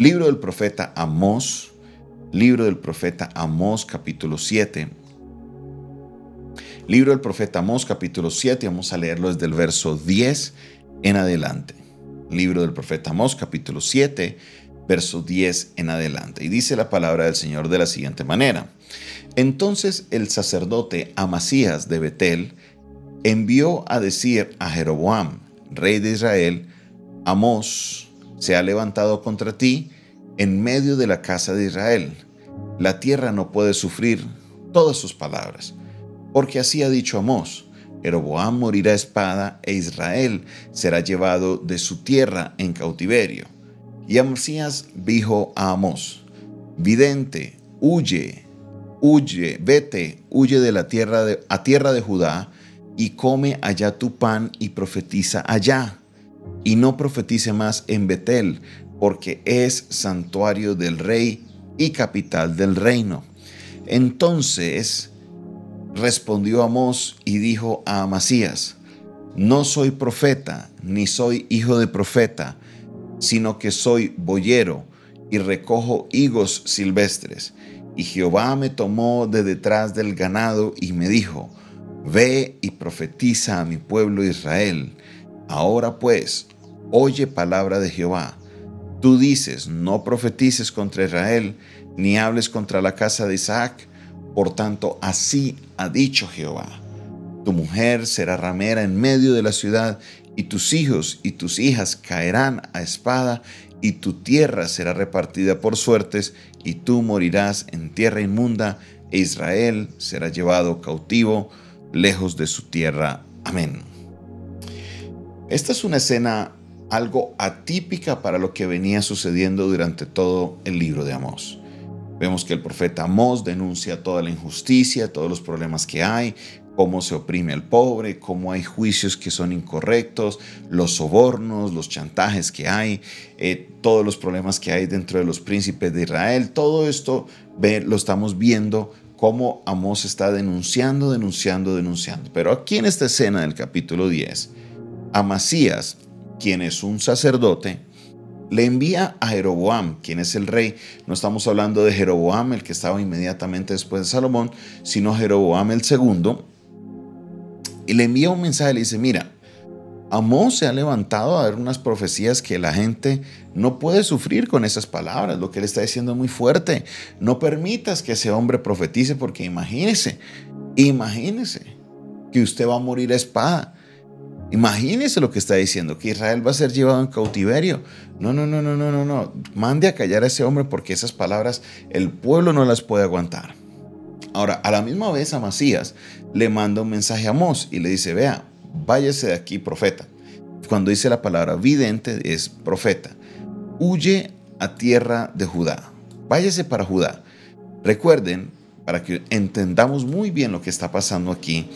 Libro del profeta Amós, libro del profeta Amós capítulo 7. Libro del profeta Amós capítulo 7, vamos a leerlo desde el verso 10 en adelante. Libro del profeta Amós capítulo 7, verso 10 en adelante. Y dice la palabra del Señor de la siguiente manera. Entonces el sacerdote Amasías de Betel envió a decir a Jeroboam, rey de Israel, Amós se ha levantado contra ti en medio de la casa de Israel. La tierra no puede sufrir todas sus palabras, porque así ha dicho Amós, Jeroboam morirá espada e Israel será llevado de su tierra en cautiverio. Y Amasías dijo a Amós, vidente, huye, huye, vete, huye de la tierra de, a tierra de Judá y come allá tu pan y profetiza allá. Y no profetice más en Betel, porque es santuario del rey y capital del reino. Entonces respondió Amós y dijo a Amasías, no soy profeta, ni soy hijo de profeta, sino que soy boyero y recojo higos silvestres. Y Jehová me tomó de detrás del ganado y me dijo, Ve y profetiza a mi pueblo Israel. Ahora pues, oye palabra de Jehová. Tú dices, no profetices contra Israel, ni hables contra la casa de Isaac. Por tanto, así ha dicho Jehová. Tu mujer será ramera en medio de la ciudad, y tus hijos y tus hijas caerán a espada, y tu tierra será repartida por suertes, y tú morirás en tierra inmunda, e Israel será llevado cautivo lejos de su tierra. Amén. Esta es una escena algo atípica para lo que venía sucediendo durante todo el libro de Amós. Vemos que el profeta Amós denuncia toda la injusticia, todos los problemas que hay, cómo se oprime al pobre, cómo hay juicios que son incorrectos, los sobornos, los chantajes que hay, eh, todos los problemas que hay dentro de los príncipes de Israel. Todo esto lo estamos viendo cómo Amós está denunciando, denunciando, denunciando. Pero aquí en esta escena del capítulo 10, Amasías, quien es un sacerdote, le envía a Jeroboam, quien es el rey. No estamos hablando de Jeroboam, el que estaba inmediatamente después de Salomón, sino Jeroboam el segundo. Y le envía un mensaje, le dice, mira, Amós se ha levantado a ver unas profecías que la gente no puede sufrir con esas palabras. Lo que él está diciendo es muy fuerte. No permitas que ese hombre profetice porque imagínese, imagínese que usted va a morir a espada. Imagínese lo que está diciendo, que Israel va a ser llevado en cautiverio. No, no, no, no, no, no, no. Mande a callar a ese hombre porque esas palabras el pueblo no las puede aguantar. Ahora, a la misma vez Amasías le manda un mensaje a Amós y le dice, vea, váyase de aquí, profeta. Cuando dice la palabra vidente es profeta. Huye a tierra de Judá. Váyase para Judá. Recuerden, para que entendamos muy bien lo que está pasando aquí,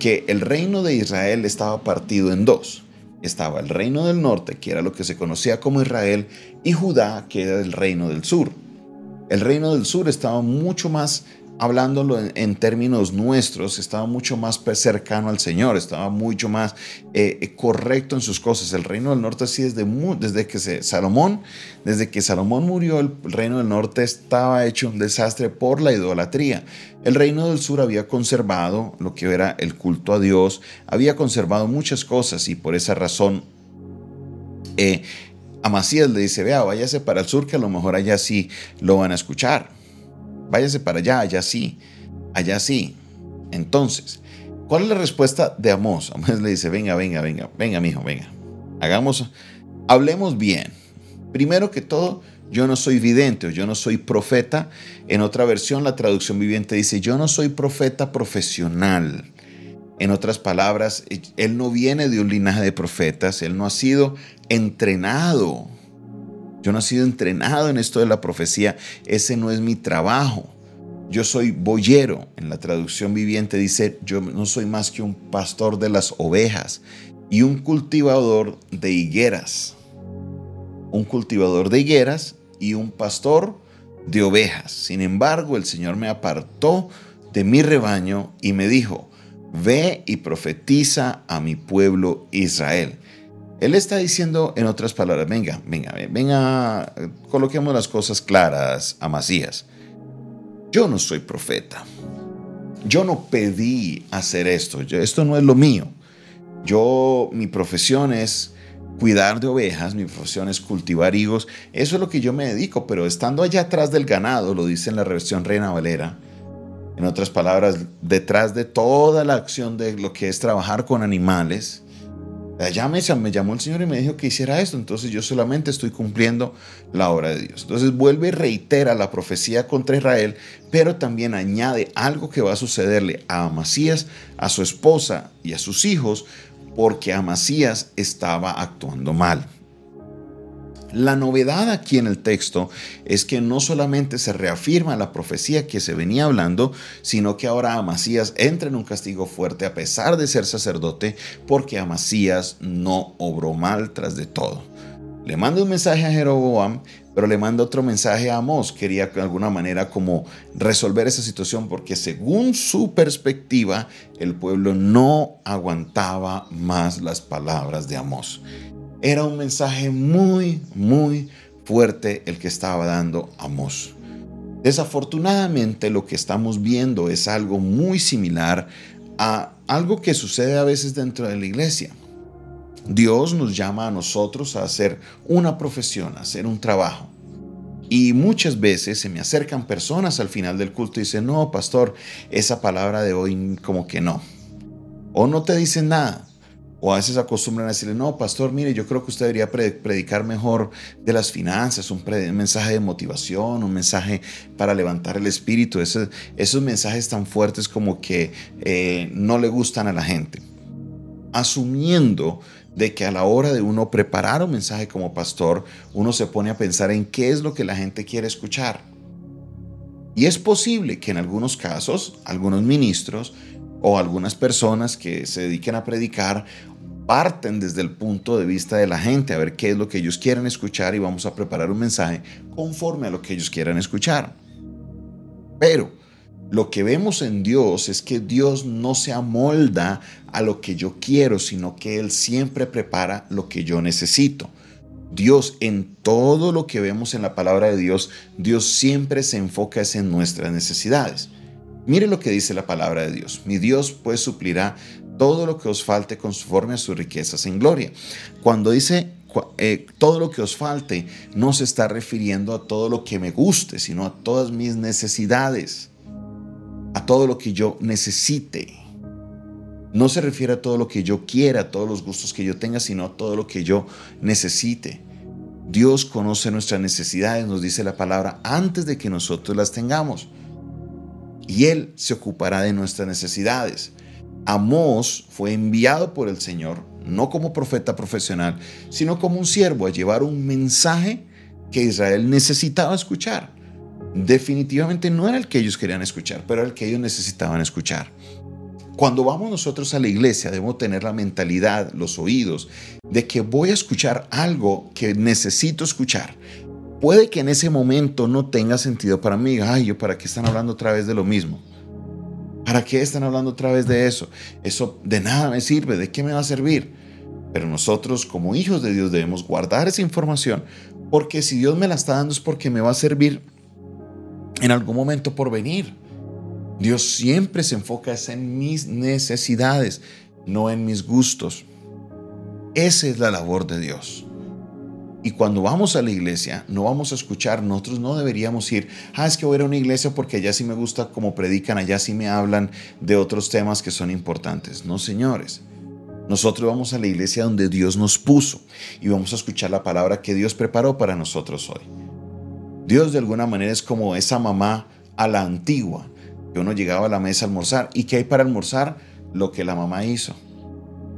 que el reino de Israel estaba partido en dos. Estaba el reino del norte, que era lo que se conocía como Israel, y Judá, que era el reino del sur. El reino del sur estaba mucho más hablándolo en, términos nuestros, estaba mucho más cercano al Señor, estaba mucho más eh, eh, correcto en sus cosas. El reino del norte sí desde, desde que Salomón, desde que Salomón murió, el reino del norte estaba hecho un desastre por la idolatría. El reino del sur había conservado lo que era el culto a Dios, había conservado muchas cosas y por esa razón eh, Amasías le dice, vea, váyase para el sur que a lo mejor allá sí lo van a escuchar váyase para allá, allá sí, allá sí. Entonces, ¿cuál es la respuesta de Amós? Amós le dice, venga, venga, venga, venga, mijo, venga. Hagamos, hablemos bien. Primero que todo, yo no soy vidente o yo no soy profeta. En otra versión, la traducción viviente dice, yo no soy profeta profesional. En otras palabras, él no viene de un linaje de profetas, él no ha sido entrenado yo no he sido entrenado en esto de la profecía, ese no es mi trabajo. Yo soy boyero, en la traducción viviente dice, yo no soy más que un pastor de las ovejas y un cultivador de higueras. Un cultivador de higueras y un pastor de ovejas. Sin embargo, el Señor me apartó de mi rebaño y me dijo, ve y profetiza a mi pueblo Israel. Él está diciendo, en otras palabras, venga, venga, venga, coloquemos las cosas claras, a Amasías. Yo no soy profeta. Yo no pedí hacer esto. esto no es lo mío. Yo, mi profesión es cuidar de ovejas, mi profesión es cultivar higos. Eso es lo que yo me dedico, pero estando allá atrás del ganado, lo dice en la versión Reina Valera, en otras palabras, detrás de toda la acción de lo que es trabajar con animales, Allá me, llamó el Señor y me dijo que hiciera esto, entonces yo solamente estoy cumpliendo la obra de Dios. Entonces vuelve y reitera la profecía contra Israel, pero también añade algo que va a sucederle a Amasías, a su esposa y a sus hijos, porque Amasías estaba actuando mal. La novedad aquí en el texto es que no solamente se reafirma la profecía que se venía hablando, sino que ahora Amasías entra en un castigo fuerte a pesar de ser sacerdote, porque Amasías no obró mal tras de todo. Le manda un mensaje a Jeroboam, pero le manda otro mensaje a Amós. Quería de alguna manera como resolver esa situación porque según su perspectiva, el pueblo no aguantaba más las palabras de Amós. Era un mensaje muy, muy fuerte el que estaba dando Amós. Desafortunadamente lo que estamos viendo es algo muy similar a algo que sucede a veces dentro de la iglesia. Dios nos llama a nosotros a hacer una profesión, a hacer un trabajo. Y muchas veces se me acercan personas al final del culto y dicen, no, pastor, esa palabra de hoy como que no. O no te dicen nada. O a veces acostumbran a decirle, no, pastor, mire, yo creo que usted debería predicar mejor de las finanzas, un, mensaje de motivación, un mensaje para levantar el espíritu. Esos, esos mensajes tan fuertes como que eh, no le gustan a la gente. Asumiendo de que a la hora de uno preparar un mensaje como pastor, uno se pone a pensar en qué es lo que la gente quiere escuchar. Y es posible que en algunos casos, algunos ministros o algunas personas que se dediquen a predicar parten desde el punto de vista de la gente, a ver qué es lo que ellos quieren escuchar y vamos a preparar un mensaje conforme a lo que ellos quieran escuchar. Pero lo que vemos en Dios es que Dios no se amolda a lo que yo quiero, sino que Él siempre prepara lo que yo necesito. Dios en todo lo que vemos en la palabra de Dios, Dios siempre se enfoca en nuestras necesidades. Mire lo que dice la palabra de Dios. Mi Dios pues suplirá todo lo que os falte conforme a sus riquezas en gloria. Cuando dice eh, todo lo que os falte, no se está refiriendo a todo lo que me guste, sino a todas mis necesidades, a todo lo que yo necesite. No se refiere a todo lo que yo quiera, a todos los gustos que yo tenga, sino a todo lo que yo necesite. Dios conoce nuestras necesidades, nos dice la palabra, antes de que nosotros las tengamos. Y Él se ocupará de nuestras necesidades. Amós fue enviado por el Señor, no como profeta profesional, sino como un siervo a llevar un mensaje que Israel necesitaba escuchar. Definitivamente no era el que ellos querían escuchar, pero era el que ellos necesitaban escuchar. Cuando vamos nosotros a la iglesia debemos tener la mentalidad, los oídos, de que voy a escuchar algo que necesito escuchar. Puede que en ese momento no tenga sentido para mí. Ay, yo para qué están hablando otra vez de lo mismo. ¿Para qué están hablando otra vez de eso? Eso de nada me sirve, ¿de qué me va a servir? Pero nosotros como hijos de Dios debemos guardar esa información porque si Dios me la está dando es porque me va a servir en algún momento por venir. Dios siempre se enfoca en mis necesidades, no en mis gustos. Esa es la labor de Dios. Y cuando vamos a la iglesia, no vamos a escuchar, nosotros no deberíamos ir, ah, es que voy a ir a una iglesia porque allá sí me gusta como predican, allá sí me hablan de otros temas que son importantes. No, señores. Nosotros vamos a la iglesia donde Dios nos puso y vamos a escuchar la palabra que Dios preparó para nosotros hoy. Dios de alguna manera es como esa mamá a la antigua, que uno llegaba a la mesa a almorzar y que hay para almorzar lo que la mamá hizo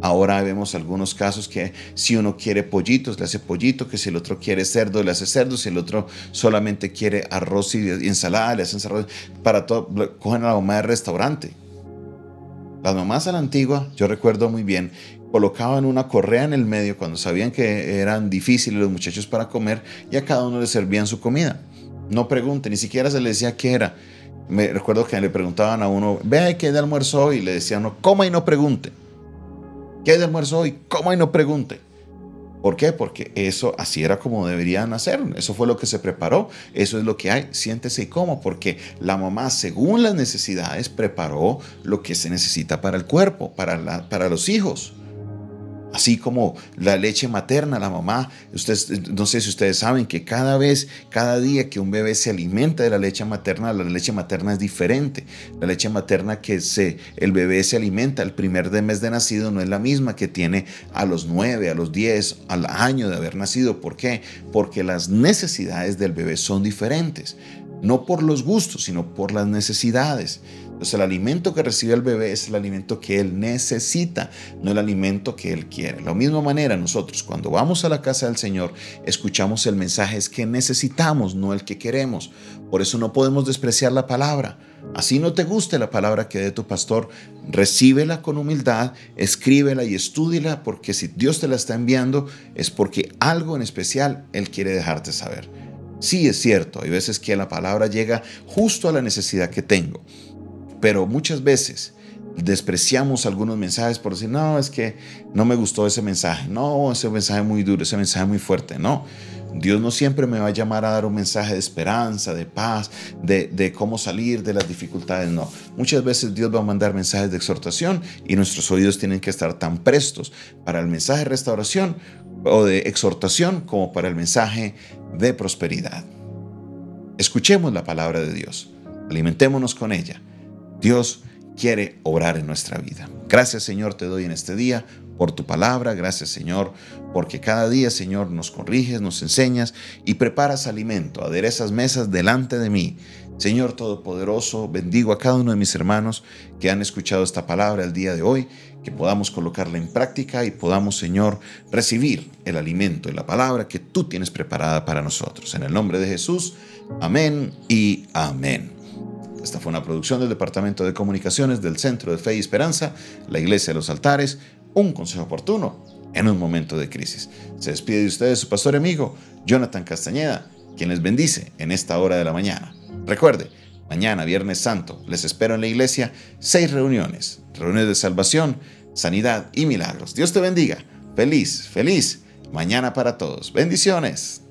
Ahora vemos algunos casos que si uno quiere pollitos, le hace pollito, que si el otro quiere cerdo, le hace cerdo, si el otro solamente quiere arroz y ensalada, le hacen arroz. Para todo, cogen a la mamá del restaurante. Las mamás a la antigua, yo recuerdo muy bien, colocaban una correa en el medio cuando sabían que eran difíciles los muchachos para comer y a cada uno le servían su comida. No pregunte, ni siquiera se le decía qué era. Me recuerdo que le preguntaban a uno, vea qué de almuerzo hoy, y le decían, no, coma y no pregunte. ¿Qué hay de almuerzo hoy? ¿Cómo y no pregunte? ¿Por qué? Porque eso así era como deberían hacer. Eso fue lo que se preparó. Eso es lo que hay. Siéntese y cómo. Porque la mamá, según las necesidades, preparó lo que se necesita para el cuerpo, para, para los hijos. Así como la leche materna, la mamá, ustedes, no sé si ustedes saben que cada vez, cada día que un bebé se alimenta de la leche materna, la leche materna es diferente. La leche materna que se, el bebé se alimenta el primer mes de nacido no es la misma que tiene a los 9, a los 10, al año de haber nacido. ¿Por qué? Porque las necesidades del bebé son diferentes. No por los gustos, sino por las necesidades. Entonces el alimento que recibe el bebé es el alimento que él necesita, no el alimento que él quiere. De la misma manera nosotros cuando vamos a la casa del Señor escuchamos el mensaje es que necesitamos, no el que queremos. Por eso no podemos despreciar la palabra. Así no te guste la palabra que dé tu pastor, recíbela con humildad, escríbela y estúdiela, porque si Dios te la está enviando es porque algo en especial Él quiere dejarte saber. Sí es cierto, hay veces que la palabra llega justo a la necesidad que tengo. Pero muchas veces despreciamos algunos mensajes por decir, no, es que no me gustó ese mensaje, no, ese mensaje muy duro, ese mensaje muy fuerte, no. Dios no siempre me va a llamar a dar un mensaje de esperanza, de paz, de, de, cómo salir de las dificultades, no. Muchas veces Dios va a mandar mensajes de exhortación y nuestros oídos tienen que estar tan prestos para el mensaje de restauración o de exhortación como para el mensaje de prosperidad. Escuchemos la palabra de Dios, alimentémonos con ella Dios quiere obrar en nuestra vida. Gracias Señor te doy en este día por tu palabra. Gracias Señor porque cada día Señor nos corriges, nos enseñas y preparas alimento, aderezas mesas delante de mí. Señor Todopoderoso, bendigo a cada uno de mis hermanos que han escuchado esta palabra el día de hoy, que podamos colocarla en práctica y podamos, Señor, recibir el alimento y la palabra que tú tienes preparada para nosotros. En el nombre de Jesús, amén y amén. Esta fue una producción del Departamento de Comunicaciones del Centro de Fe y Esperanza, la Iglesia de los Altares, un consejo oportuno en un momento de crisis. Se despide de ustedes su pastor amigo, Jonathan Castañeda, quien les bendice en esta hora de la mañana. Recuerde, mañana, Viernes Santo, les espero en la iglesia seis reuniones, reuniones de salvación, sanidad y milagros. Dios te bendiga. Feliz, feliz mañana para todos. Bendiciones.